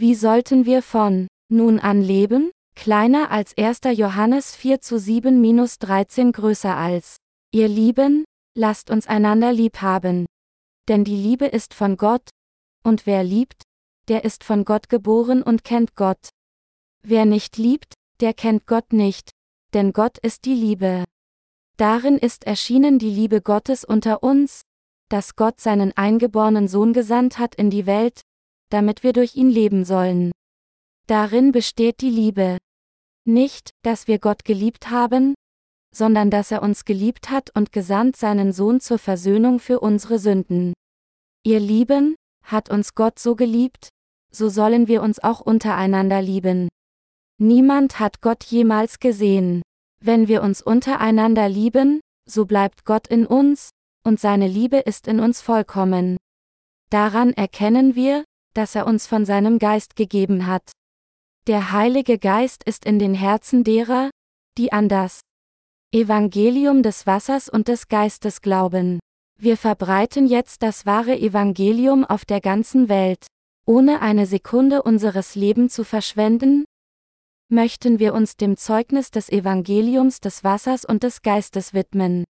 Wie sollten wir von nun an leben? Kleiner als 1. Johannes 4 zu 7 minus 13 größer als. Ihr Lieben, lasst uns einander lieb haben. Denn die Liebe ist von Gott, und wer liebt, der ist von Gott geboren und kennt Gott. Wer nicht liebt, der kennt Gott nicht, denn Gott ist die Liebe. Darin ist erschienen die Liebe Gottes unter uns, dass Gott seinen eingeborenen Sohn gesandt hat in die Welt, damit wir durch ihn leben sollen. Darin besteht die Liebe. Nicht, dass wir Gott geliebt haben, sondern dass er uns geliebt hat und gesandt seinen Sohn zur Versöhnung für unsere Sünden. Ihr Lieben, hat uns Gott so geliebt, so sollen wir uns auch untereinander lieben. Niemand hat Gott jemals gesehen. Wenn wir uns untereinander lieben, so bleibt Gott in uns, und seine Liebe ist in uns vollkommen. Daran erkennen wir, dass er uns von seinem Geist gegeben hat. Der Heilige Geist ist in den Herzen derer, die an das Evangelium des Wassers und des Geistes glauben. Wir verbreiten jetzt das wahre Evangelium auf der ganzen Welt. Ohne eine Sekunde unseres Lebens zu verschwenden, möchten wir uns dem Zeugnis des Evangeliums des Wassers und des Geistes widmen.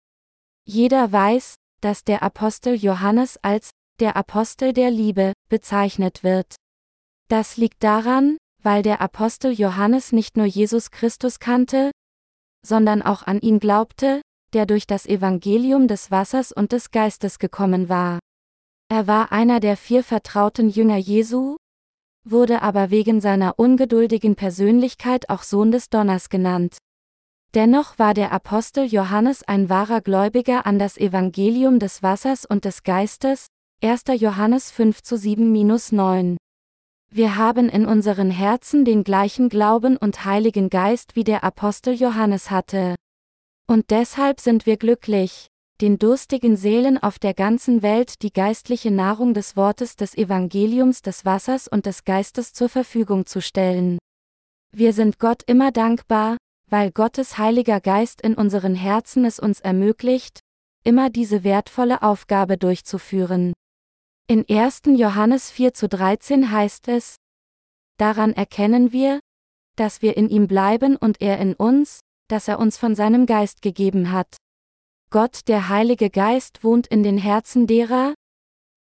Jeder weiß, dass der Apostel Johannes als der Apostel der Liebe bezeichnet wird. Das liegt daran, weil der Apostel Johannes nicht nur Jesus Christus kannte, sondern auch an ihn glaubte, der durch das Evangelium des Wassers und des Geistes gekommen war. Er war einer der vier vertrauten Jünger Jesu, wurde aber wegen seiner ungeduldigen Persönlichkeit auch Sohn des Donners genannt. Dennoch war der Apostel Johannes ein wahrer Gläubiger an das Evangelium des Wassers und des Geistes, 1. Johannes 5 zu 7-9. Wir haben in unseren Herzen den gleichen Glauben und Heiligen Geist wie der Apostel Johannes hatte. Und deshalb sind wir glücklich, den durstigen Seelen auf der ganzen Welt die geistliche Nahrung des Wortes des Evangeliums des Wassers und des Geistes zur Verfügung zu stellen. Wir sind Gott immer dankbar, weil Gottes Heiliger Geist in unseren Herzen es uns ermöglicht, immer diese wertvolle Aufgabe durchzuführen. In 1. Johannes 4 zu 13 heißt es, Daran erkennen wir, dass wir in ihm bleiben und er in uns, dass er uns von seinem Geist gegeben hat. Gott der Heilige Geist wohnt in den Herzen derer,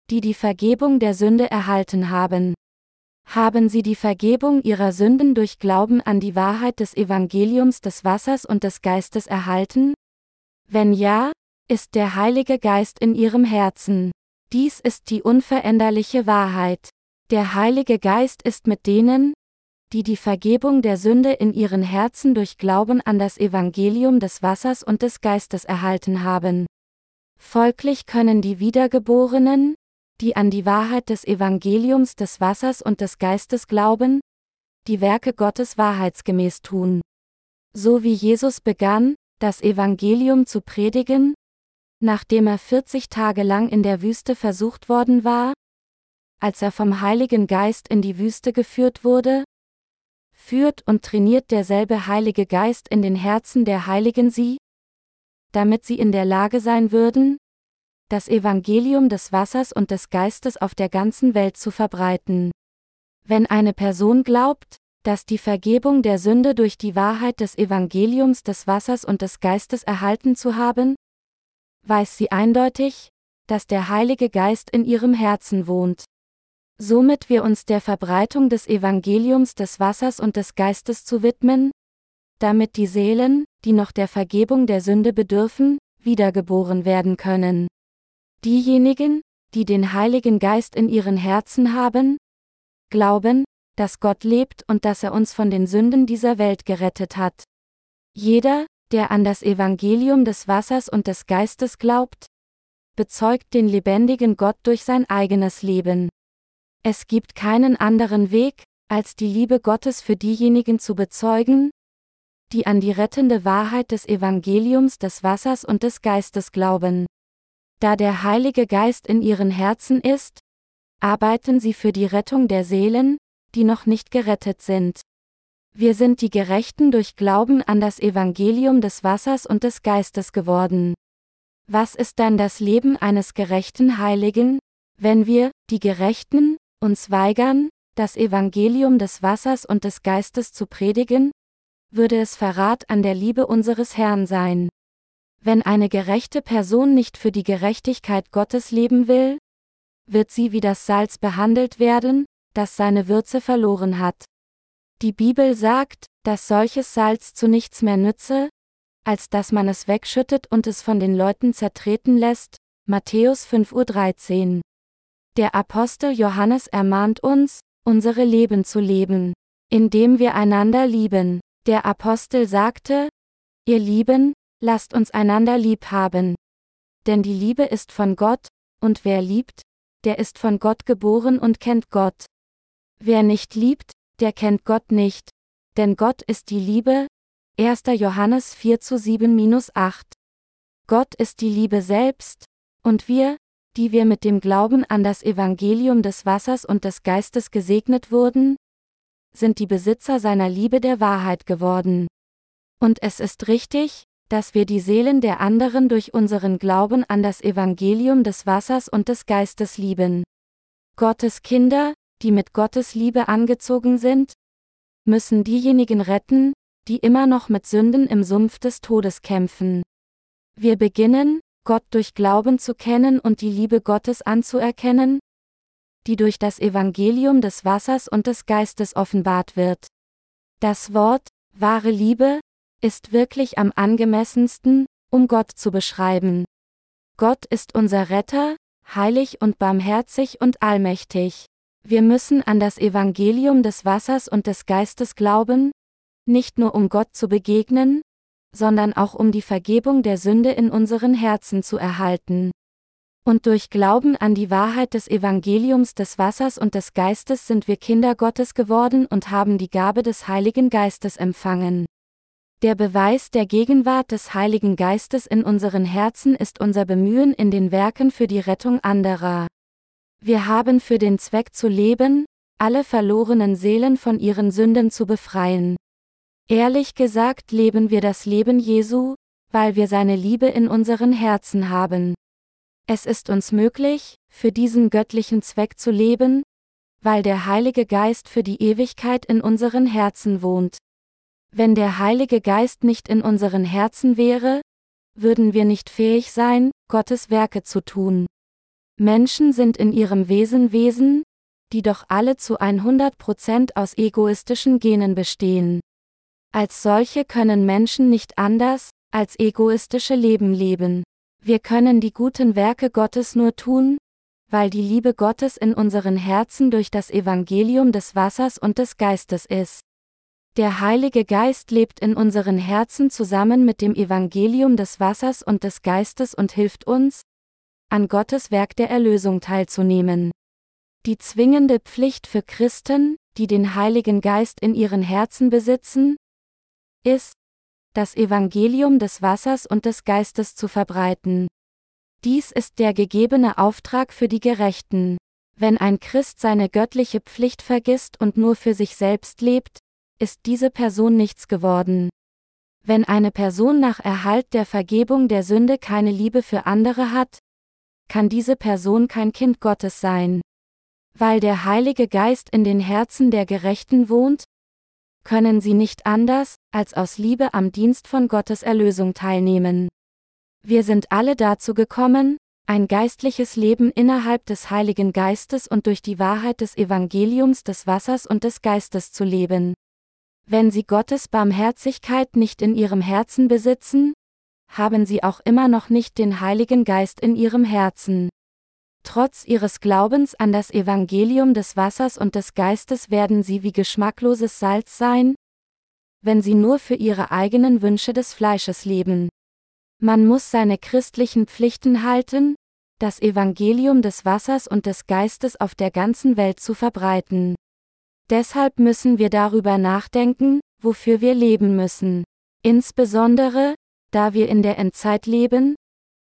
die die Vergebung der Sünde erhalten haben. Haben sie die Vergebung ihrer Sünden durch Glauben an die Wahrheit des Evangeliums des Wassers und des Geistes erhalten? Wenn ja, ist der Heilige Geist in ihrem Herzen. Dies ist die unveränderliche Wahrheit. Der Heilige Geist ist mit denen, die die Vergebung der Sünde in ihren Herzen durch Glauben an das Evangelium des Wassers und des Geistes erhalten haben. Folglich können die Wiedergeborenen, die an die Wahrheit des Evangeliums des Wassers und des Geistes glauben, die Werke Gottes wahrheitsgemäß tun. So wie Jesus begann, das Evangelium zu predigen, nachdem er 40 Tage lang in der Wüste versucht worden war, als er vom Heiligen Geist in die Wüste geführt wurde, führt und trainiert derselbe Heilige Geist in den Herzen der Heiligen sie, damit sie in der Lage sein würden, das Evangelium des Wassers und des Geistes auf der ganzen Welt zu verbreiten. Wenn eine Person glaubt, dass die Vergebung der Sünde durch die Wahrheit des Evangeliums des Wassers und des Geistes erhalten zu haben, weiß sie eindeutig, dass der Heilige Geist in ihrem Herzen wohnt. Somit wir uns der Verbreitung des Evangeliums des Wassers und des Geistes zu widmen, damit die Seelen, die noch der Vergebung der Sünde bedürfen, wiedergeboren werden können. Diejenigen, die den Heiligen Geist in ihren Herzen haben, glauben, dass Gott lebt und dass er uns von den Sünden dieser Welt gerettet hat. Jeder, der an das Evangelium des Wassers und des Geistes glaubt, bezeugt den lebendigen Gott durch sein eigenes Leben. Es gibt keinen anderen Weg, als die Liebe Gottes für diejenigen zu bezeugen, die an die rettende Wahrheit des Evangeliums des Wassers und des Geistes glauben. Da der Heilige Geist in ihren Herzen ist, arbeiten sie für die Rettung der Seelen, die noch nicht gerettet sind. Wir sind die Gerechten durch Glauben an das Evangelium des Wassers und des Geistes geworden. Was ist dann das Leben eines gerechten Heiligen, wenn wir, die Gerechten, uns weigern, das Evangelium des Wassers und des Geistes zu predigen, würde es Verrat an der Liebe unseres Herrn sein. Wenn eine gerechte Person nicht für die Gerechtigkeit Gottes leben will, wird sie wie das Salz behandelt werden, das seine Würze verloren hat. Die Bibel sagt, dass solches Salz zu nichts mehr nütze, als dass man es wegschüttet und es von den Leuten zertreten lässt. Matthäus 5.13 Uhr. Der Apostel Johannes ermahnt uns, unsere Leben zu leben, indem wir einander lieben. Der Apostel sagte, ihr Lieben, lasst uns einander lieb haben. Denn die Liebe ist von Gott, und wer liebt, der ist von Gott geboren und kennt Gott. Wer nicht liebt, der kennt Gott nicht. Denn Gott ist die Liebe. 1. Johannes 4 zu 7-8. Gott ist die Liebe selbst, und wir, die wir mit dem Glauben an das Evangelium des Wassers und des Geistes gesegnet wurden, sind die Besitzer seiner Liebe der Wahrheit geworden. Und es ist richtig, dass wir die Seelen der anderen durch unseren Glauben an das Evangelium des Wassers und des Geistes lieben. Gottes Kinder, die mit Gottes Liebe angezogen sind, müssen diejenigen retten, die immer noch mit Sünden im Sumpf des Todes kämpfen. Wir beginnen, Gott durch Glauben zu kennen und die Liebe Gottes anzuerkennen, die durch das Evangelium des Wassers und des Geistes offenbart wird. Das Wort, wahre Liebe, ist wirklich am angemessensten, um Gott zu beschreiben. Gott ist unser Retter, heilig und barmherzig und allmächtig. Wir müssen an das Evangelium des Wassers und des Geistes glauben, nicht nur um Gott zu begegnen, sondern auch um die Vergebung der Sünde in unseren Herzen zu erhalten. Und durch Glauben an die Wahrheit des Evangeliums des Wassers und des Geistes sind wir Kinder Gottes geworden und haben die Gabe des Heiligen Geistes empfangen. Der Beweis der Gegenwart des Heiligen Geistes in unseren Herzen ist unser Bemühen in den Werken für die Rettung anderer. Wir haben für den Zweck zu leben, alle verlorenen Seelen von ihren Sünden zu befreien. Ehrlich gesagt leben wir das Leben Jesu, weil wir seine Liebe in unseren Herzen haben. Es ist uns möglich, für diesen göttlichen Zweck zu leben, weil der Heilige Geist für die Ewigkeit in unseren Herzen wohnt. Wenn der Heilige Geist nicht in unseren Herzen wäre, würden wir nicht fähig sein, Gottes Werke zu tun. Menschen sind in ihrem Wesen Wesen, die doch alle zu 100% aus egoistischen Genen bestehen. Als solche können Menschen nicht anders, als egoistische Leben leben. Wir können die guten Werke Gottes nur tun, weil die Liebe Gottes in unseren Herzen durch das Evangelium des Wassers und des Geistes ist. Der Heilige Geist lebt in unseren Herzen zusammen mit dem Evangelium des Wassers und des Geistes und hilft uns, an Gottes Werk der Erlösung teilzunehmen. Die zwingende Pflicht für Christen, die den Heiligen Geist in ihren Herzen besitzen, ist, das Evangelium des Wassers und des Geistes zu verbreiten. Dies ist der gegebene Auftrag für die Gerechten. Wenn ein Christ seine göttliche Pflicht vergisst und nur für sich selbst lebt, ist diese Person nichts geworden. Wenn eine Person nach Erhalt der Vergebung der Sünde keine Liebe für andere hat, kann diese Person kein Kind Gottes sein. Weil der Heilige Geist in den Herzen der Gerechten wohnt, können sie nicht anders, als aus Liebe am Dienst von Gottes Erlösung teilnehmen. Wir sind alle dazu gekommen, ein geistliches Leben innerhalb des Heiligen Geistes und durch die Wahrheit des Evangeliums des Wassers und des Geistes zu leben. Wenn sie Gottes Barmherzigkeit nicht in ihrem Herzen besitzen, haben sie auch immer noch nicht den Heiligen Geist in ihrem Herzen. Trotz ihres Glaubens an das Evangelium des Wassers und des Geistes werden sie wie geschmackloses Salz sein, wenn sie nur für ihre eigenen Wünsche des Fleisches leben. Man muss seine christlichen Pflichten halten, das Evangelium des Wassers und des Geistes auf der ganzen Welt zu verbreiten. Deshalb müssen wir darüber nachdenken, wofür wir leben müssen. Insbesondere, da wir in der Endzeit leben,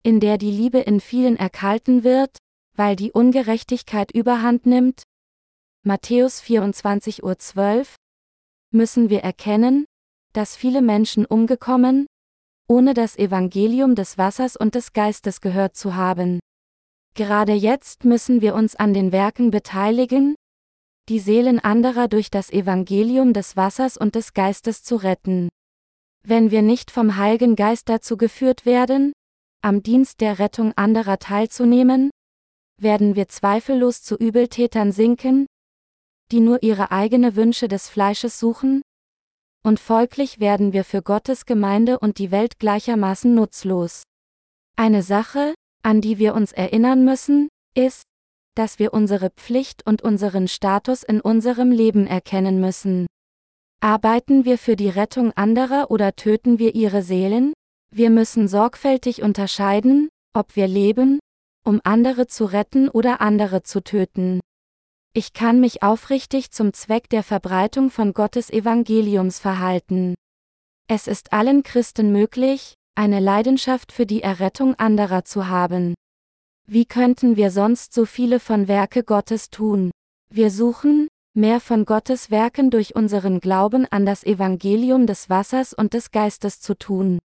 in der die Liebe in vielen erkalten wird, weil die Ungerechtigkeit überhand nimmt. Matthäus 24.12 Uhr müssen wir erkennen, dass viele Menschen umgekommen, ohne das Evangelium des Wassers und des Geistes gehört zu haben. Gerade jetzt müssen wir uns an den Werken beteiligen, die Seelen anderer durch das Evangelium des Wassers und des Geistes zu retten. Wenn wir nicht vom Heiligen Geist dazu geführt werden, am Dienst der Rettung anderer teilzunehmen, werden wir zweifellos zu Übeltätern sinken, die nur ihre eigene Wünsche des Fleisches suchen, und folglich werden wir für Gottes Gemeinde und die Welt gleichermaßen nutzlos. Eine Sache, an die wir uns erinnern müssen, ist, dass wir unsere Pflicht und unseren Status in unserem Leben erkennen müssen. Arbeiten wir für die Rettung anderer oder töten wir ihre Seelen? Wir müssen sorgfältig unterscheiden, ob wir leben, um andere zu retten oder andere zu töten. Ich kann mich aufrichtig zum Zweck der Verbreitung von Gottes Evangeliums verhalten. Es ist allen Christen möglich, eine Leidenschaft für die Errettung anderer zu haben. Wie könnten wir sonst so viele von Werke Gottes tun? Wir suchen, mehr von Gottes Werken durch unseren Glauben an das Evangelium des Wassers und des Geistes zu tun.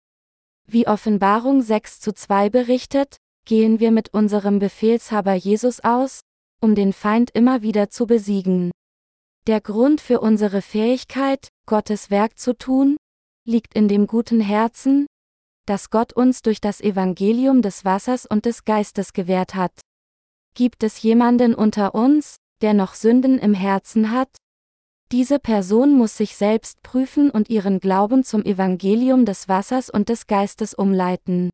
Wie Offenbarung 6 zu 2 berichtet, gehen wir mit unserem Befehlshaber Jesus aus, um den Feind immer wieder zu besiegen. Der Grund für unsere Fähigkeit, Gottes Werk zu tun, liegt in dem guten Herzen, das Gott uns durch das Evangelium des Wassers und des Geistes gewährt hat. Gibt es jemanden unter uns, der noch Sünden im Herzen hat? Diese Person muss sich selbst prüfen und ihren Glauben zum Evangelium des Wassers und des Geistes umleiten.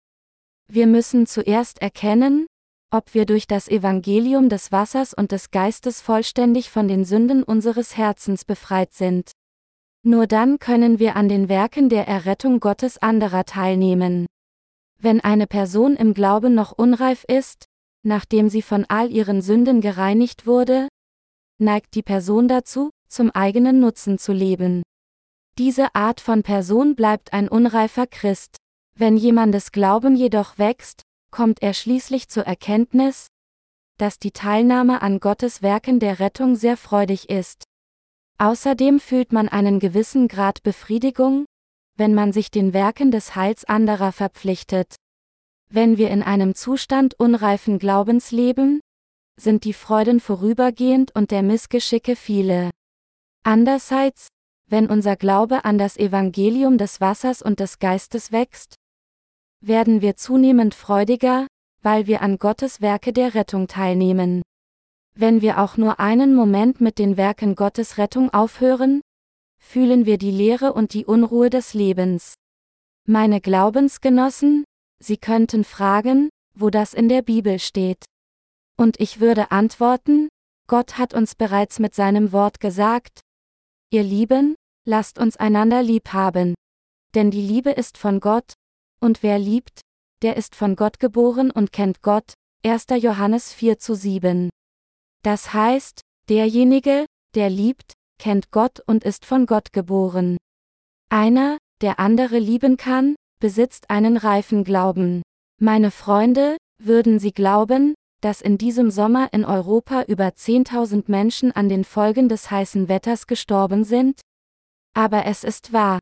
Wir müssen zuerst erkennen, ob wir durch das Evangelium des Wassers und des Geistes vollständig von den Sünden unseres Herzens befreit sind. Nur dann können wir an den Werken der Errettung Gottes anderer teilnehmen. Wenn eine Person im Glauben noch unreif ist, nachdem sie von all ihren Sünden gereinigt wurde, neigt die Person dazu, zum eigenen Nutzen zu leben. Diese Art von Person bleibt ein unreifer Christ. Wenn jemandes Glauben jedoch wächst, kommt er schließlich zur Erkenntnis, dass die Teilnahme an Gottes Werken der Rettung sehr freudig ist. Außerdem fühlt man einen gewissen Grad Befriedigung, wenn man sich den Werken des Heils anderer verpflichtet. Wenn wir in einem Zustand unreifen Glaubens leben, sind die Freuden vorübergehend und der Missgeschicke viele. Andererseits, wenn unser Glaube an das Evangelium des Wassers und des Geistes wächst, werden wir zunehmend freudiger, weil wir an Gottes Werke der Rettung teilnehmen. Wenn wir auch nur einen Moment mit den Werken Gottes Rettung aufhören, fühlen wir die Leere und die Unruhe des Lebens. Meine Glaubensgenossen, Sie könnten fragen, wo das in der Bibel steht. Und ich würde antworten, Gott hat uns bereits mit seinem Wort gesagt, ihr Lieben, lasst uns einander lieb haben. Denn die Liebe ist von Gott, und wer liebt, der ist von Gott geboren und kennt Gott. 1. Johannes 4 zu 7. Das heißt, derjenige, der liebt, kennt Gott und ist von Gott geboren. Einer, der andere lieben kann, besitzt einen reifen Glauben. Meine Freunde, würden Sie glauben, dass in diesem Sommer in Europa über 10.000 Menschen an den Folgen des heißen Wetters gestorben sind? Aber es ist wahr.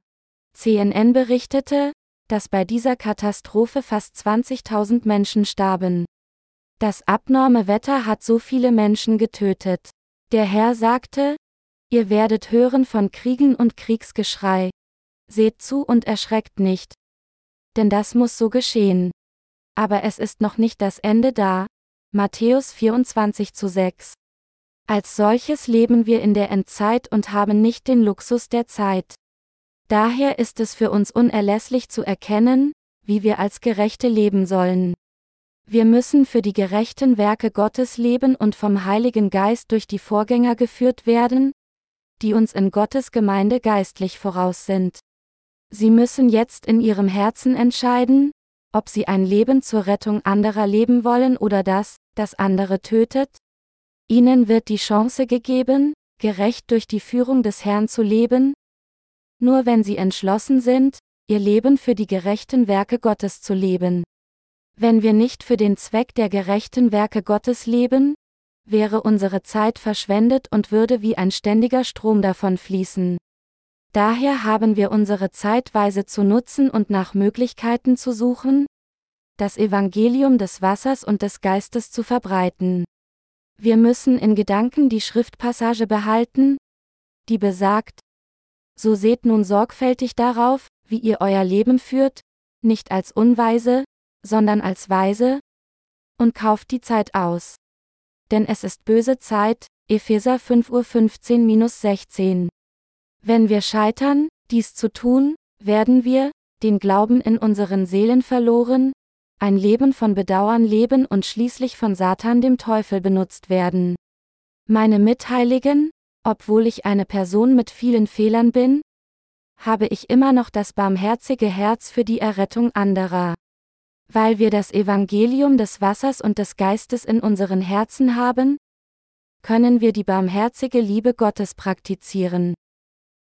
CNN berichtete, dass bei dieser Katastrophe fast 20.000 Menschen starben. Das abnorme Wetter hat so viele Menschen getötet. Der Herr sagte, Ihr werdet hören von Kriegen und Kriegsgeschrei. Seht zu und erschreckt nicht. Denn das muss so geschehen. Aber es ist noch nicht das Ende da. Matthäus 24 zu 6. Als solches leben wir in der Endzeit und haben nicht den Luxus der Zeit. Daher ist es für uns unerlässlich zu erkennen, wie wir als Gerechte leben sollen. Wir müssen für die gerechten Werke Gottes leben und vom Heiligen Geist durch die Vorgänger geführt werden, die uns in Gottes Gemeinde geistlich voraus sind. Sie müssen jetzt in ihrem Herzen entscheiden, ob sie ein Leben zur Rettung anderer leben wollen oder das, das andere tötet. Ihnen wird die Chance gegeben, gerecht durch die Führung des Herrn zu leben. Nur wenn sie entschlossen sind, ihr Leben für die gerechten Werke Gottes zu leben. Wenn wir nicht für den Zweck der gerechten Werke Gottes leben, wäre unsere Zeit verschwendet und würde wie ein ständiger Strom davon fließen. Daher haben wir unsere Zeitweise zu nutzen und nach Möglichkeiten zu suchen, das Evangelium des Wassers und des Geistes zu verbreiten. Wir müssen in Gedanken die Schriftpassage behalten, die besagt, so seht nun sorgfältig darauf, wie ihr euer Leben führt, nicht als Unweise, sondern als Weise, und kauft die Zeit aus. Denn es ist böse Zeit, Epheser 5.15-16. Wenn wir scheitern, dies zu tun, werden wir, den Glauben in unseren Seelen verloren, ein Leben von Bedauern leben und schließlich von Satan dem Teufel benutzt werden. Meine Mitheiligen, obwohl ich eine Person mit vielen Fehlern bin, habe ich immer noch das barmherzige Herz für die Errettung anderer. Weil wir das Evangelium des Wassers und des Geistes in unseren Herzen haben, können wir die barmherzige Liebe Gottes praktizieren.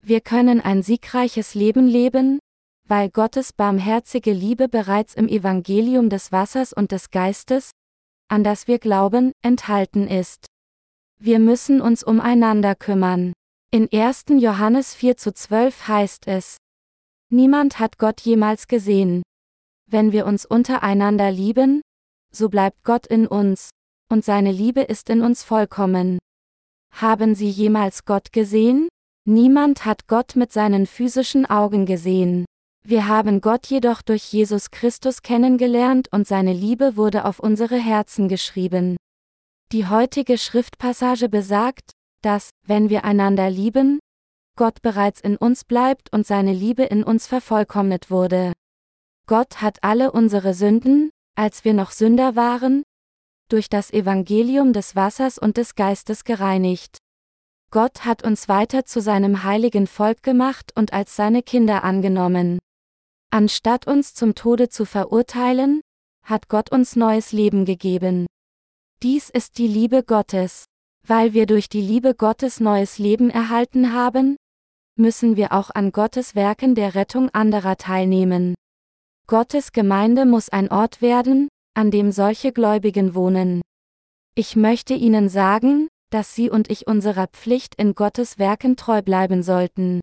Wir können ein siegreiches Leben leben, weil Gottes barmherzige Liebe bereits im Evangelium des Wassers und des Geistes, an das wir glauben, enthalten ist. Wir müssen uns umeinander kümmern. In 1. Johannes 4 zu 12 heißt es, Niemand hat Gott jemals gesehen. Wenn wir uns untereinander lieben, so bleibt Gott in uns, und seine Liebe ist in uns vollkommen. Haben Sie jemals Gott gesehen? Niemand hat Gott mit seinen physischen Augen gesehen. Wir haben Gott jedoch durch Jesus Christus kennengelernt und seine Liebe wurde auf unsere Herzen geschrieben. Die heutige Schriftpassage besagt, dass, wenn wir einander lieben, Gott bereits in uns bleibt und seine Liebe in uns vervollkommnet wurde. Gott hat alle unsere Sünden, als wir noch Sünder waren, durch das Evangelium des Wassers und des Geistes gereinigt. Gott hat uns weiter zu seinem heiligen Volk gemacht und als seine Kinder angenommen. Anstatt uns zum Tode zu verurteilen, hat Gott uns neues Leben gegeben. Dies ist die Liebe Gottes. Weil wir durch die Liebe Gottes neues Leben erhalten haben, müssen wir auch an Gottes Werken der Rettung anderer teilnehmen. Gottes Gemeinde muss ein Ort werden, an dem solche Gläubigen wohnen. Ich möchte Ihnen sagen, dass Sie und ich unserer Pflicht in Gottes Werken treu bleiben sollten.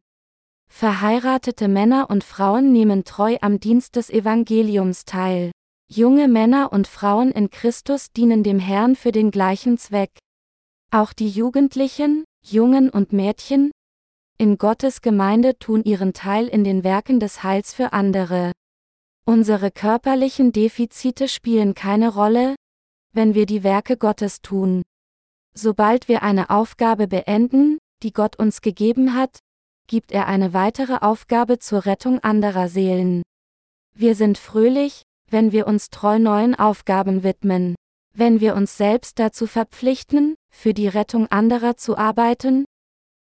Verheiratete Männer und Frauen nehmen treu am Dienst des Evangeliums teil. Junge Männer und Frauen in Christus dienen dem Herrn für den gleichen Zweck. Auch die Jugendlichen, Jungen und Mädchen in Gottes Gemeinde tun ihren Teil in den Werken des Heils für andere. Unsere körperlichen Defizite spielen keine Rolle, wenn wir die Werke Gottes tun. Sobald wir eine Aufgabe beenden, die Gott uns gegeben hat, gibt er eine weitere Aufgabe zur Rettung anderer Seelen. Wir sind fröhlich, wenn wir uns treu neuen Aufgaben widmen. Wenn wir uns selbst dazu verpflichten, für die Rettung anderer zu arbeiten,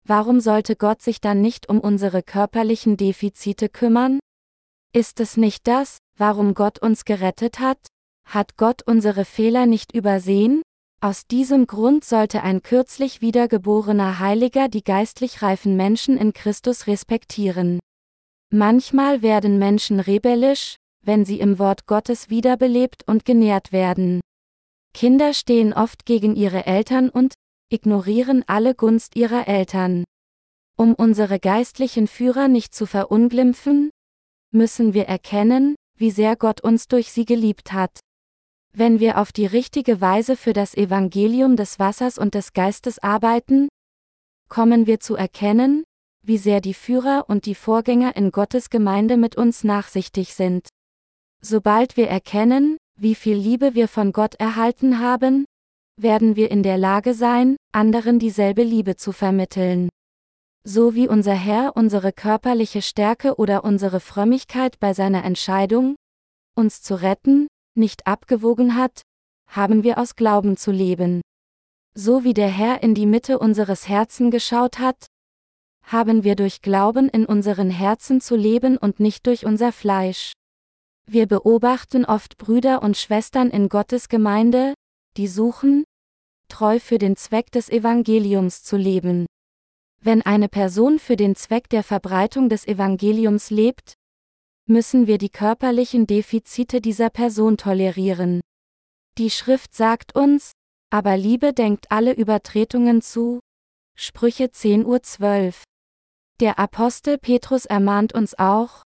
warum sollte Gott sich dann nicht um unsere körperlichen Defizite kümmern? Ist es nicht das, warum Gott uns gerettet hat? Hat Gott unsere Fehler nicht übersehen? Aus diesem Grund sollte ein kürzlich wiedergeborener Heiliger die geistlich reifen Menschen in Christus respektieren. Manchmal werden Menschen rebellisch, wenn sie im Wort Gottes wiederbelebt und genährt werden. Kinder stehen oft gegen ihre Eltern und ignorieren alle Gunst ihrer Eltern. Um unsere geistlichen Führer nicht zu verunglimpfen, müssen wir erkennen, wie sehr Gott uns durch sie geliebt hat. Wenn wir auf die richtige Weise für das Evangelium des Wassers und des Geistes arbeiten, kommen wir zu erkennen, wie sehr die Führer und die Vorgänger in Gottes Gemeinde mit uns nachsichtig sind. Sobald wir erkennen, wie viel Liebe wir von Gott erhalten haben, werden wir in der Lage sein, anderen dieselbe Liebe zu vermitteln. So wie unser Herr unsere körperliche Stärke oder unsere Frömmigkeit bei seiner Entscheidung, uns zu retten, nicht abgewogen hat, haben wir aus Glauben zu leben. So wie der Herr in die Mitte unseres Herzen geschaut hat, haben wir durch Glauben in unseren Herzen zu leben und nicht durch unser Fleisch. Wir beobachten oft Brüder und Schwestern in Gottes Gemeinde, die suchen, treu für den Zweck des Evangeliums zu leben. Wenn eine Person für den Zweck der Verbreitung des Evangeliums lebt, müssen wir die körperlichen Defizite dieser Person tolerieren. Die Schrift sagt uns, aber Liebe denkt alle Übertretungen zu. Sprüche 10 Uhr 12. Der Apostel Petrus ermahnt uns auch,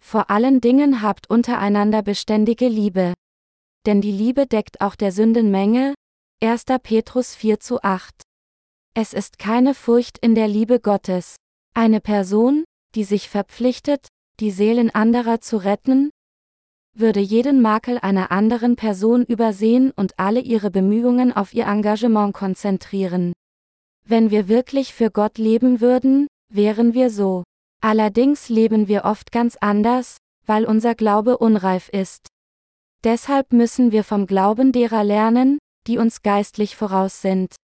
vor allen Dingen habt untereinander beständige Liebe. Denn die Liebe deckt auch der Sündenmenge, 1. Petrus 4 zu 8. Es ist keine Furcht in der Liebe Gottes. Eine Person, die sich verpflichtet, die Seelen anderer zu retten, würde jeden Makel einer anderen Person übersehen und alle ihre Bemühungen auf ihr Engagement konzentrieren. Wenn wir wirklich für Gott leben würden, wären wir so. Allerdings leben wir oft ganz anders, weil unser Glaube unreif ist. Deshalb müssen wir vom Glauben derer lernen, die uns geistlich voraus sind.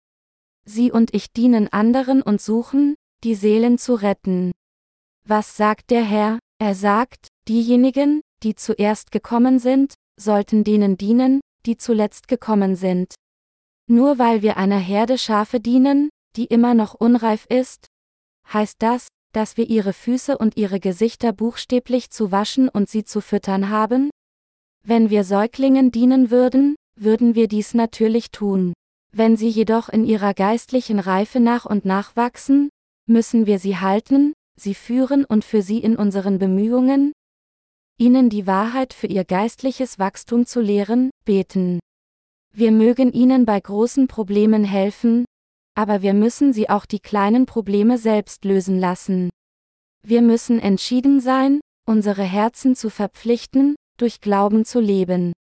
Sie und ich dienen anderen und suchen, die Seelen zu retten. Was sagt der Herr? Er sagt, diejenigen, die zuerst gekommen sind, sollten denen dienen, die zuletzt gekommen sind. Nur weil wir einer Herde Schafe dienen, die immer noch unreif ist, heißt das, dass wir ihre Füße und ihre Gesichter buchstäblich zu waschen und sie zu füttern haben? Wenn wir Säuglingen dienen würden, würden wir dies natürlich tun. Wenn sie jedoch in ihrer geistlichen Reife nach und nach wachsen, müssen wir sie halten, sie führen und für sie in unseren Bemühungen, ihnen die Wahrheit für ihr geistliches Wachstum zu lehren, beten. Wir mögen ihnen bei großen Problemen helfen, aber wir müssen sie auch die kleinen Probleme selbst lösen lassen. Wir müssen entschieden sein, unsere Herzen zu verpflichten, durch Glauben zu leben.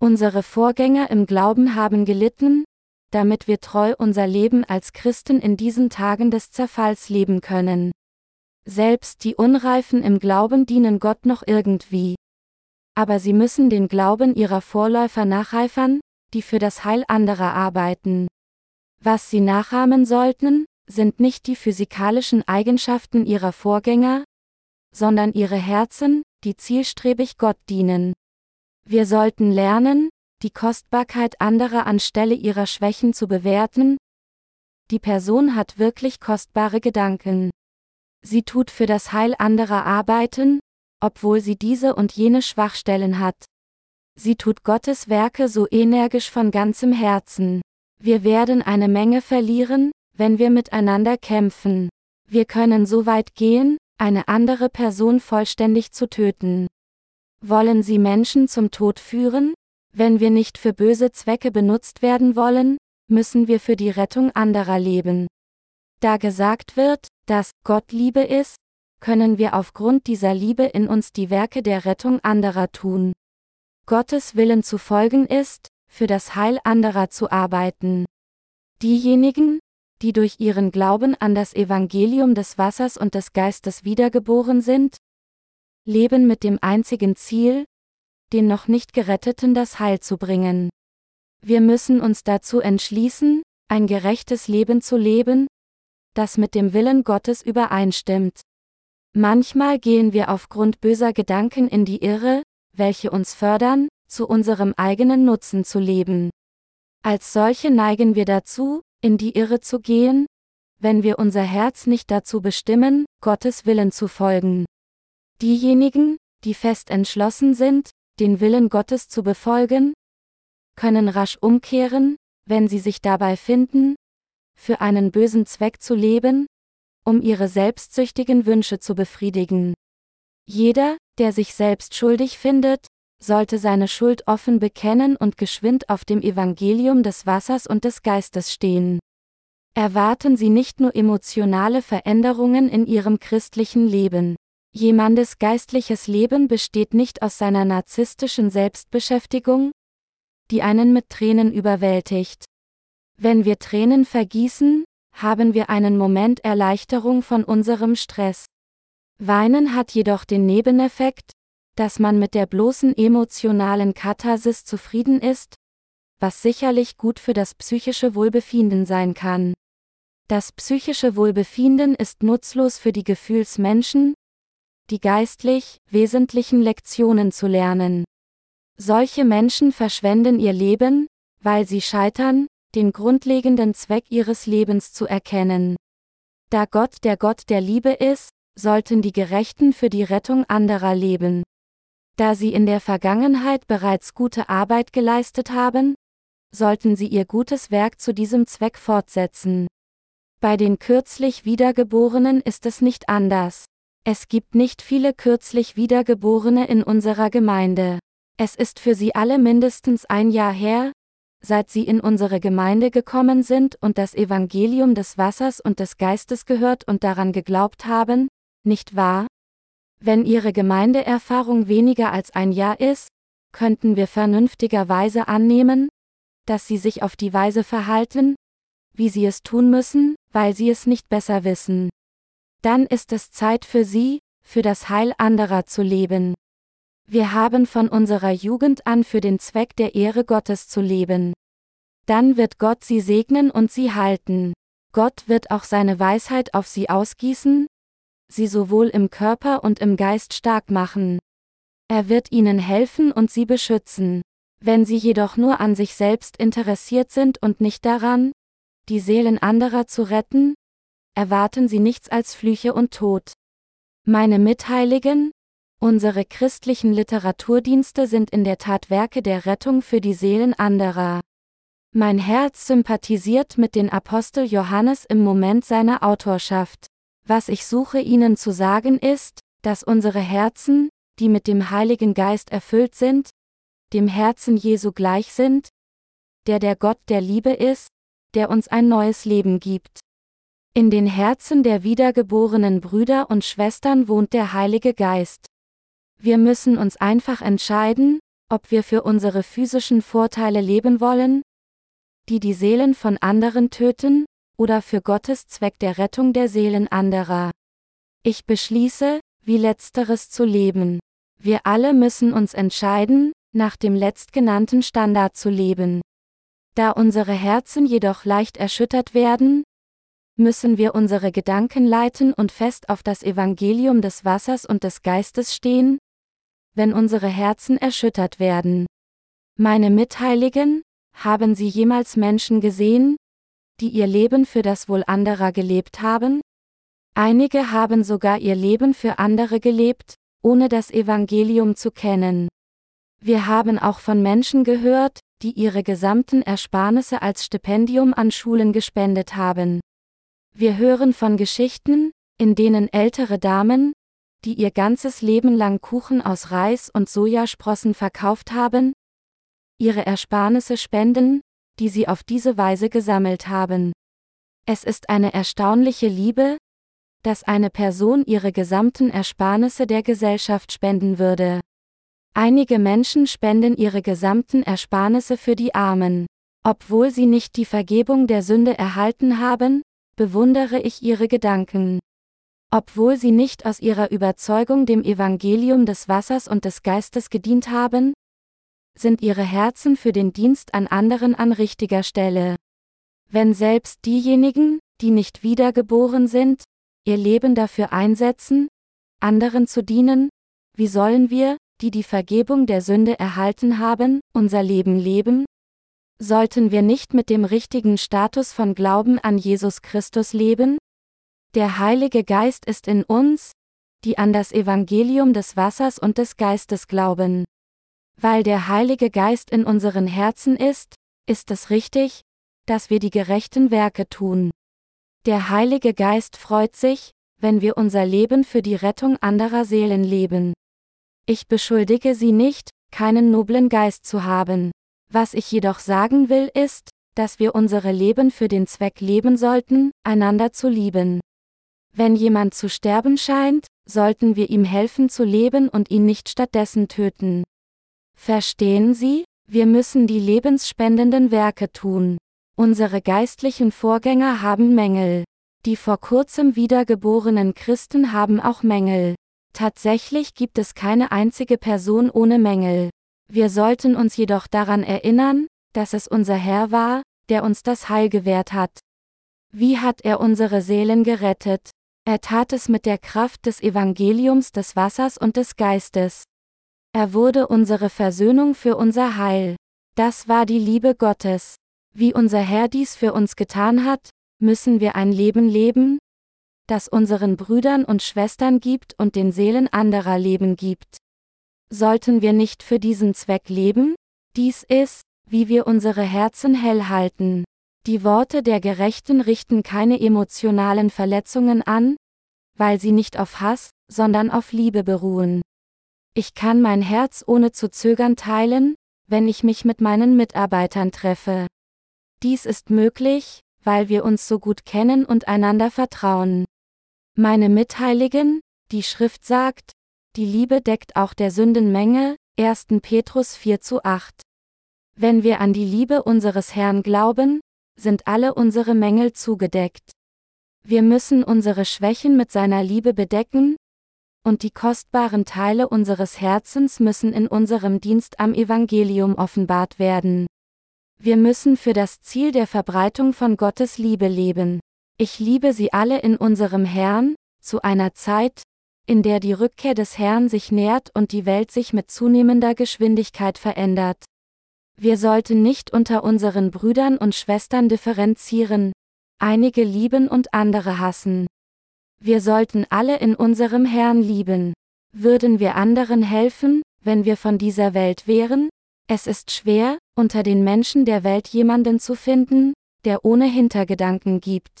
Unsere Vorgänger im Glauben haben gelitten, damit wir treu unser Leben als Christen in diesen Tagen des Zerfalls leben können. Selbst die Unreifen im Glauben dienen Gott noch irgendwie. Aber sie müssen den Glauben ihrer Vorläufer nacheifern, die für das Heil anderer arbeiten. Was sie nachahmen sollten, sind nicht die physikalischen Eigenschaften ihrer Vorgänger, sondern ihre Herzen, die zielstrebig Gott dienen. Wir sollten lernen, die Kostbarkeit anderer anstelle ihrer Schwächen zu bewerten. Die Person hat wirklich kostbare Gedanken. Sie tut für das Heil anderer arbeiten, obwohl sie diese und jene Schwachstellen hat. Sie tut Gottes Werke so energisch von ganzem Herzen. Wir werden eine Menge verlieren, wenn wir miteinander kämpfen. Wir können so weit gehen, eine andere Person vollständig zu töten. Wollen Sie Menschen zum Tod führen? Wenn wir nicht für böse Zwecke benutzt werden wollen, müssen wir für die Rettung anderer leben. Da gesagt wird, dass Gott Liebe ist, können wir aufgrund dieser Liebe in uns die Werke der Rettung anderer tun. Gottes Willen zu folgen ist, für das Heil anderer zu arbeiten. Diejenigen, die durch ihren Glauben an das Evangelium des Wassers und des Geistes wiedergeboren sind, leben mit dem einzigen Ziel, den noch nicht Geretteten das Heil zu bringen. Wir müssen uns dazu entschließen, ein gerechtes Leben zu leben, das mit dem Willen Gottes übereinstimmt. Manchmal gehen wir aufgrund böser Gedanken in die Irre, welche uns fördern, zu unserem eigenen Nutzen zu leben. Als solche neigen wir dazu, in die Irre zu gehen, wenn wir unser Herz nicht dazu bestimmen, Gottes Willen zu folgen. Diejenigen, die fest entschlossen sind, den Willen Gottes zu befolgen, können rasch umkehren, wenn sie sich dabei finden, für einen bösen Zweck zu leben, um ihre selbstsüchtigen Wünsche zu befriedigen. Jeder, der sich selbst schuldig findet, sollte seine Schuld offen bekennen und geschwind auf dem Evangelium des Wassers und des Geistes stehen. Erwarten Sie nicht nur emotionale Veränderungen in Ihrem christlichen Leben. Jemandes geistliches Leben besteht nicht aus seiner narzisstischen Selbstbeschäftigung, die einen mit Tränen überwältigt. Wenn wir Tränen vergießen, haben wir einen Moment Erleichterung von unserem Stress. Weinen hat jedoch den Nebeneffekt, dass man mit der bloßen emotionalen Katharsis zufrieden ist, was sicherlich gut für das psychische Wohlbefinden sein kann. Das psychische Wohlbefinden ist nutzlos für die Gefühlsmenschen, die geistlich wesentlichen Lektionen zu lernen. Solche Menschen verschwenden ihr Leben, weil sie scheitern, den grundlegenden Zweck ihres Lebens zu erkennen. Da Gott der Gott der Liebe ist, sollten die Gerechten für die Rettung anderer leben. Da sie in der Vergangenheit bereits gute Arbeit geleistet haben, sollten sie ihr gutes Werk zu diesem Zweck fortsetzen. Bei den kürzlich Wiedergeborenen ist es nicht anders. Es gibt nicht viele kürzlich Wiedergeborene in unserer Gemeinde. Es ist für sie alle mindestens ein Jahr her, seit sie in unsere Gemeinde gekommen sind und das Evangelium des Wassers und des Geistes gehört und daran geglaubt haben, nicht wahr? Wenn ihre Gemeindeerfahrung weniger als ein Jahr ist, könnten wir vernünftigerweise annehmen, dass sie sich auf die Weise verhalten, wie sie es tun müssen, weil sie es nicht besser wissen. Dann ist es Zeit für sie, für das Heil anderer zu leben. Wir haben von unserer Jugend an für den Zweck der Ehre Gottes zu leben. Dann wird Gott sie segnen und sie halten. Gott wird auch seine Weisheit auf sie ausgießen, sie sowohl im Körper und im Geist stark machen. Er wird ihnen helfen und sie beschützen. Wenn sie jedoch nur an sich selbst interessiert sind und nicht daran, die Seelen anderer zu retten, erwarten sie nichts als Flüche und Tod. Meine Mitheiligen, Unsere christlichen Literaturdienste sind in der Tat Werke der Rettung für die Seelen anderer. Mein Herz sympathisiert mit den Apostel Johannes im Moment seiner Autorschaft. Was ich suche Ihnen zu sagen ist, dass unsere Herzen, die mit dem Heiligen Geist erfüllt sind, dem Herzen Jesu gleich sind, der der Gott der Liebe ist, der uns ein neues Leben gibt. In den Herzen der wiedergeborenen Brüder und Schwestern wohnt der Heilige Geist. Wir müssen uns einfach entscheiden, ob wir für unsere physischen Vorteile leben wollen, die die Seelen von anderen töten, oder für Gottes Zweck der Rettung der Seelen anderer. Ich beschließe, wie letzteres zu leben. Wir alle müssen uns entscheiden, nach dem letztgenannten Standard zu leben. Da unsere Herzen jedoch leicht erschüttert werden, müssen wir unsere Gedanken leiten und fest auf das Evangelium des Wassers und des Geistes stehen, wenn unsere Herzen erschüttert werden. Meine Mitheiligen, haben Sie jemals Menschen gesehen, die ihr Leben für das Wohl anderer gelebt haben? Einige haben sogar ihr Leben für andere gelebt, ohne das Evangelium zu kennen. Wir haben auch von Menschen gehört, die ihre gesamten Ersparnisse als Stipendium an Schulen gespendet haben. Wir hören von Geschichten, in denen ältere Damen, die ihr ganzes Leben lang Kuchen aus Reis und Sojasprossen verkauft haben, ihre Ersparnisse spenden, die sie auf diese Weise gesammelt haben. Es ist eine erstaunliche Liebe, dass eine Person ihre gesamten Ersparnisse der Gesellschaft spenden würde. Einige Menschen spenden ihre gesamten Ersparnisse für die Armen. Obwohl sie nicht die Vergebung der Sünde erhalten haben, bewundere ich ihre Gedanken. Obwohl sie nicht aus ihrer Überzeugung dem Evangelium des Wassers und des Geistes gedient haben, sind ihre Herzen für den Dienst an anderen an richtiger Stelle. Wenn selbst diejenigen, die nicht wiedergeboren sind, ihr Leben dafür einsetzen, anderen zu dienen, wie sollen wir, die die Vergebung der Sünde erhalten haben, unser Leben leben? Sollten wir nicht mit dem richtigen Status von Glauben an Jesus Christus leben? Der Heilige Geist ist in uns, die an das Evangelium des Wassers und des Geistes glauben. Weil der Heilige Geist in unseren Herzen ist, ist es richtig, dass wir die gerechten Werke tun. Der Heilige Geist freut sich, wenn wir unser Leben für die Rettung anderer Seelen leben. Ich beschuldige Sie nicht, keinen noblen Geist zu haben. Was ich jedoch sagen will ist, dass wir unsere Leben für den Zweck leben sollten, einander zu lieben. Wenn jemand zu sterben scheint, sollten wir ihm helfen zu leben und ihn nicht stattdessen töten. Verstehen Sie? Wir müssen die lebensspendenden Werke tun. Unsere geistlichen Vorgänger haben Mängel. Die vor kurzem wiedergeborenen Christen haben auch Mängel. Tatsächlich gibt es keine einzige Person ohne Mängel. Wir sollten uns jedoch daran erinnern, dass es unser Herr war, der uns das Heil gewährt hat. Wie hat er unsere Seelen gerettet? Er tat es mit der Kraft des Evangeliums des Wassers und des Geistes. Er wurde unsere Versöhnung für unser Heil. Das war die Liebe Gottes. Wie unser Herr dies für uns getan hat, müssen wir ein Leben leben, das unseren Brüdern und Schwestern gibt und den Seelen anderer Leben gibt. Sollten wir nicht für diesen Zweck leben? Dies ist, wie wir unsere Herzen hell halten. Die Worte der Gerechten richten keine emotionalen Verletzungen an, weil sie nicht auf Hass, sondern auf Liebe beruhen. Ich kann mein Herz ohne zu zögern teilen, wenn ich mich mit meinen Mitarbeitern treffe. Dies ist möglich, weil wir uns so gut kennen und einander vertrauen. Meine Mitheiligen, die Schrift sagt, die Liebe deckt auch der Sündenmenge, 1. Petrus 4 zu 8. Wenn wir an die Liebe unseres Herrn glauben, sind alle unsere Mängel zugedeckt. Wir müssen unsere Schwächen mit seiner Liebe bedecken, und die kostbaren Teile unseres Herzens müssen in unserem Dienst am Evangelium offenbart werden. Wir müssen für das Ziel der Verbreitung von Gottes Liebe leben. Ich liebe sie alle in unserem Herrn, zu einer Zeit, in der die Rückkehr des Herrn sich nährt und die Welt sich mit zunehmender Geschwindigkeit verändert. Wir sollten nicht unter unseren Brüdern und Schwestern differenzieren, einige lieben und andere hassen. Wir sollten alle in unserem Herrn lieben. Würden wir anderen helfen, wenn wir von dieser Welt wären? Es ist schwer, unter den Menschen der Welt jemanden zu finden, der ohne Hintergedanken gibt.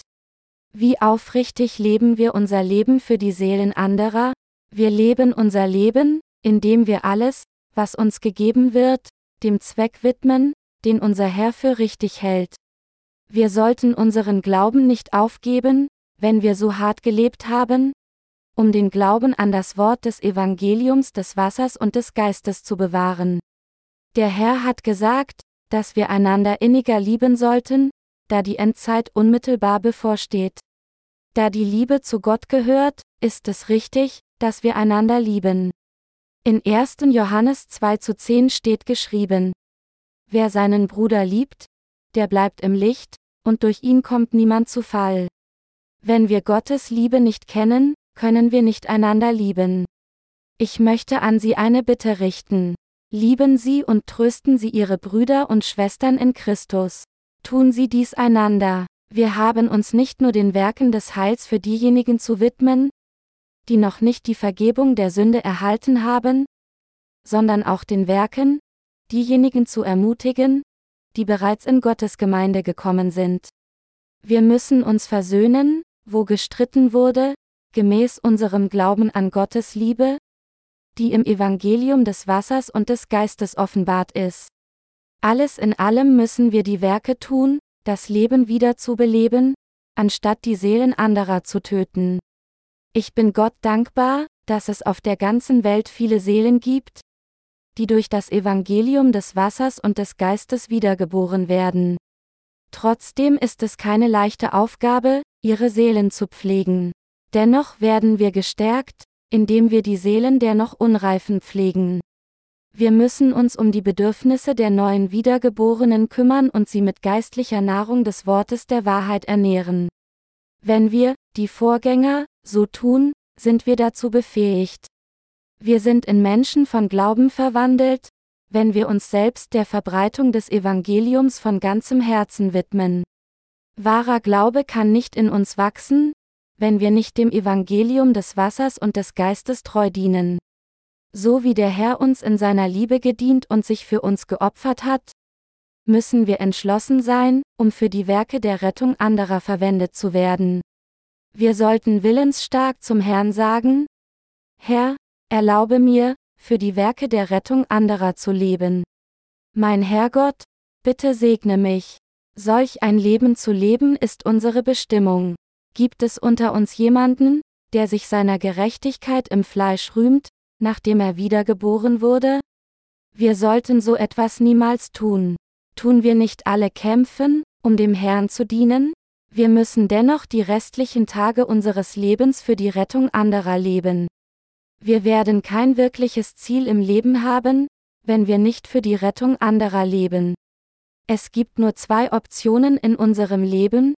Wie aufrichtig leben wir unser Leben für die Seelen anderer? Wir leben unser Leben, indem wir alles, was uns gegeben wird, dem Zweck widmen, den unser Herr für richtig hält. Wir sollten unseren Glauben nicht aufgeben, wenn wir so hart gelebt haben, um den Glauben an das Wort des Evangeliums des Wassers und des Geistes zu bewahren. Der Herr hat gesagt, dass wir einander inniger lieben sollten, da die Endzeit unmittelbar bevorsteht. Da die Liebe zu Gott gehört, ist es richtig, dass wir einander lieben. In 1. Johannes 2 zu 10 steht geschrieben, Wer seinen Bruder liebt, der bleibt im Licht, und durch ihn kommt niemand zu Fall. Wenn wir Gottes Liebe nicht kennen, können wir nicht einander lieben. Ich möchte an Sie eine Bitte richten. Lieben Sie und trösten Sie Ihre Brüder und Schwestern in Christus. Tun Sie dies einander. Wir haben uns nicht nur den Werken des Heils für diejenigen zu widmen, die noch nicht die Vergebung der Sünde erhalten haben, sondern auch den Werken, diejenigen zu ermutigen, die bereits in Gottes Gemeinde gekommen sind. Wir müssen uns versöhnen, wo gestritten wurde, gemäß unserem Glauben an Gottes Liebe, die im Evangelium des Wassers und des Geistes offenbart ist. Alles in allem müssen wir die Werke tun, das Leben wieder zu beleben, anstatt die Seelen anderer zu töten. Ich bin Gott dankbar, dass es auf der ganzen Welt viele Seelen gibt, die durch das Evangelium des Wassers und des Geistes wiedergeboren werden. Trotzdem ist es keine leichte Aufgabe, ihre Seelen zu pflegen. Dennoch werden wir gestärkt, indem wir die Seelen der noch Unreifen pflegen. Wir müssen uns um die Bedürfnisse der neuen Wiedergeborenen kümmern und sie mit geistlicher Nahrung des Wortes der Wahrheit ernähren. Wenn wir, die Vorgänger, so tun, sind wir dazu befähigt. Wir sind in Menschen von Glauben verwandelt, wenn wir uns selbst der Verbreitung des Evangeliums von ganzem Herzen widmen. Wahrer Glaube kann nicht in uns wachsen, wenn wir nicht dem Evangelium des Wassers und des Geistes treu dienen. So wie der Herr uns in seiner Liebe gedient und sich für uns geopfert hat, müssen wir entschlossen sein, um für die Werke der Rettung anderer verwendet zu werden. Wir sollten willensstark zum Herrn sagen, Herr, erlaube mir, für die Werke der Rettung anderer zu leben. Mein Herrgott, bitte segne mich. Solch ein Leben zu leben ist unsere Bestimmung. Gibt es unter uns jemanden, der sich seiner Gerechtigkeit im Fleisch rühmt, nachdem er wiedergeboren wurde? Wir sollten so etwas niemals tun. Tun wir nicht alle kämpfen, um dem Herrn zu dienen? Wir müssen dennoch die restlichen Tage unseres Lebens für die Rettung anderer leben. Wir werden kein wirkliches Ziel im Leben haben, wenn wir nicht für die Rettung anderer leben. Es gibt nur zwei Optionen in unserem Leben,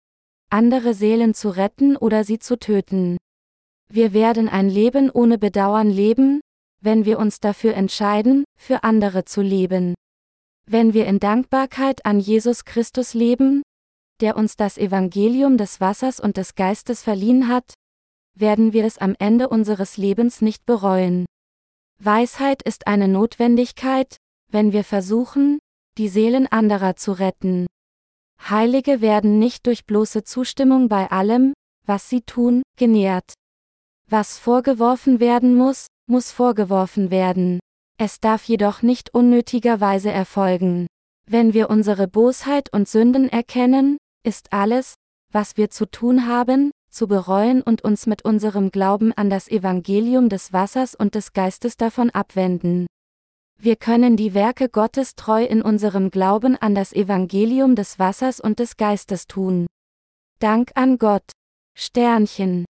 andere Seelen zu retten oder sie zu töten. Wir werden ein Leben ohne Bedauern leben, wenn wir uns dafür entscheiden, für andere zu leben. Wenn wir in Dankbarkeit an Jesus Christus leben, der uns das Evangelium des Wassers und des Geistes verliehen hat, werden wir es am Ende unseres Lebens nicht bereuen. Weisheit ist eine Notwendigkeit, wenn wir versuchen, die Seelen anderer zu retten. Heilige werden nicht durch bloße Zustimmung bei allem, was sie tun, genährt. Was vorgeworfen werden muss, muss vorgeworfen werden. Es darf jedoch nicht unnötigerweise erfolgen. Wenn wir unsere Bosheit und Sünden erkennen, ist alles, was wir zu tun haben, zu bereuen und uns mit unserem Glauben an das Evangelium des Wassers und des Geistes davon abwenden. Wir können die Werke Gottes treu in unserem Glauben an das Evangelium des Wassers und des Geistes tun. Dank an Gott. Sternchen.